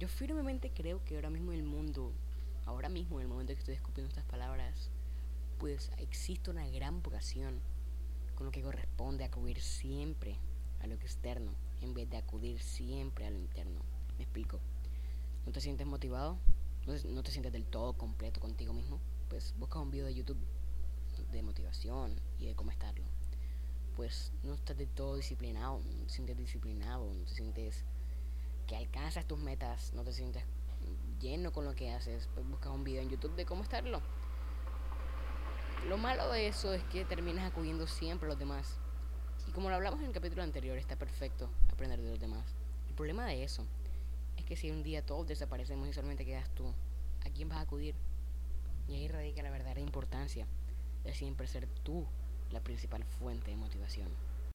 Yo firmemente creo que ahora mismo en el mundo, ahora mismo en el momento que estoy escupiendo estas palabras, pues existe una gran vocación con lo que corresponde acudir siempre a lo externo en vez de acudir siempre a lo interno. ¿Me explico? ¿No te sientes motivado? ¿No te, sientes del todo completo contigo mismo? Pues busca un video de YouTube de motivación y de cómo estarlo. Pues no estás del todo disciplinado, no te sientes disciplinado, no te sientes que alcanzas tus metas, no te sientes lleno con lo que haces, pues busca un video en YouTube de cómo estarlo. Lo malo de eso es que terminas acudiendo siempre a los demás. Y como lo hablamos en el capítulo anterior, está perfecto aprender de los demás. El problema de eso es que si un día todos desaparecemos y solamente quedas tú, ¿a quién vas a acudir? Y ahí radica la verdadera importancia de siempre ser tú la principal fuente de motivación.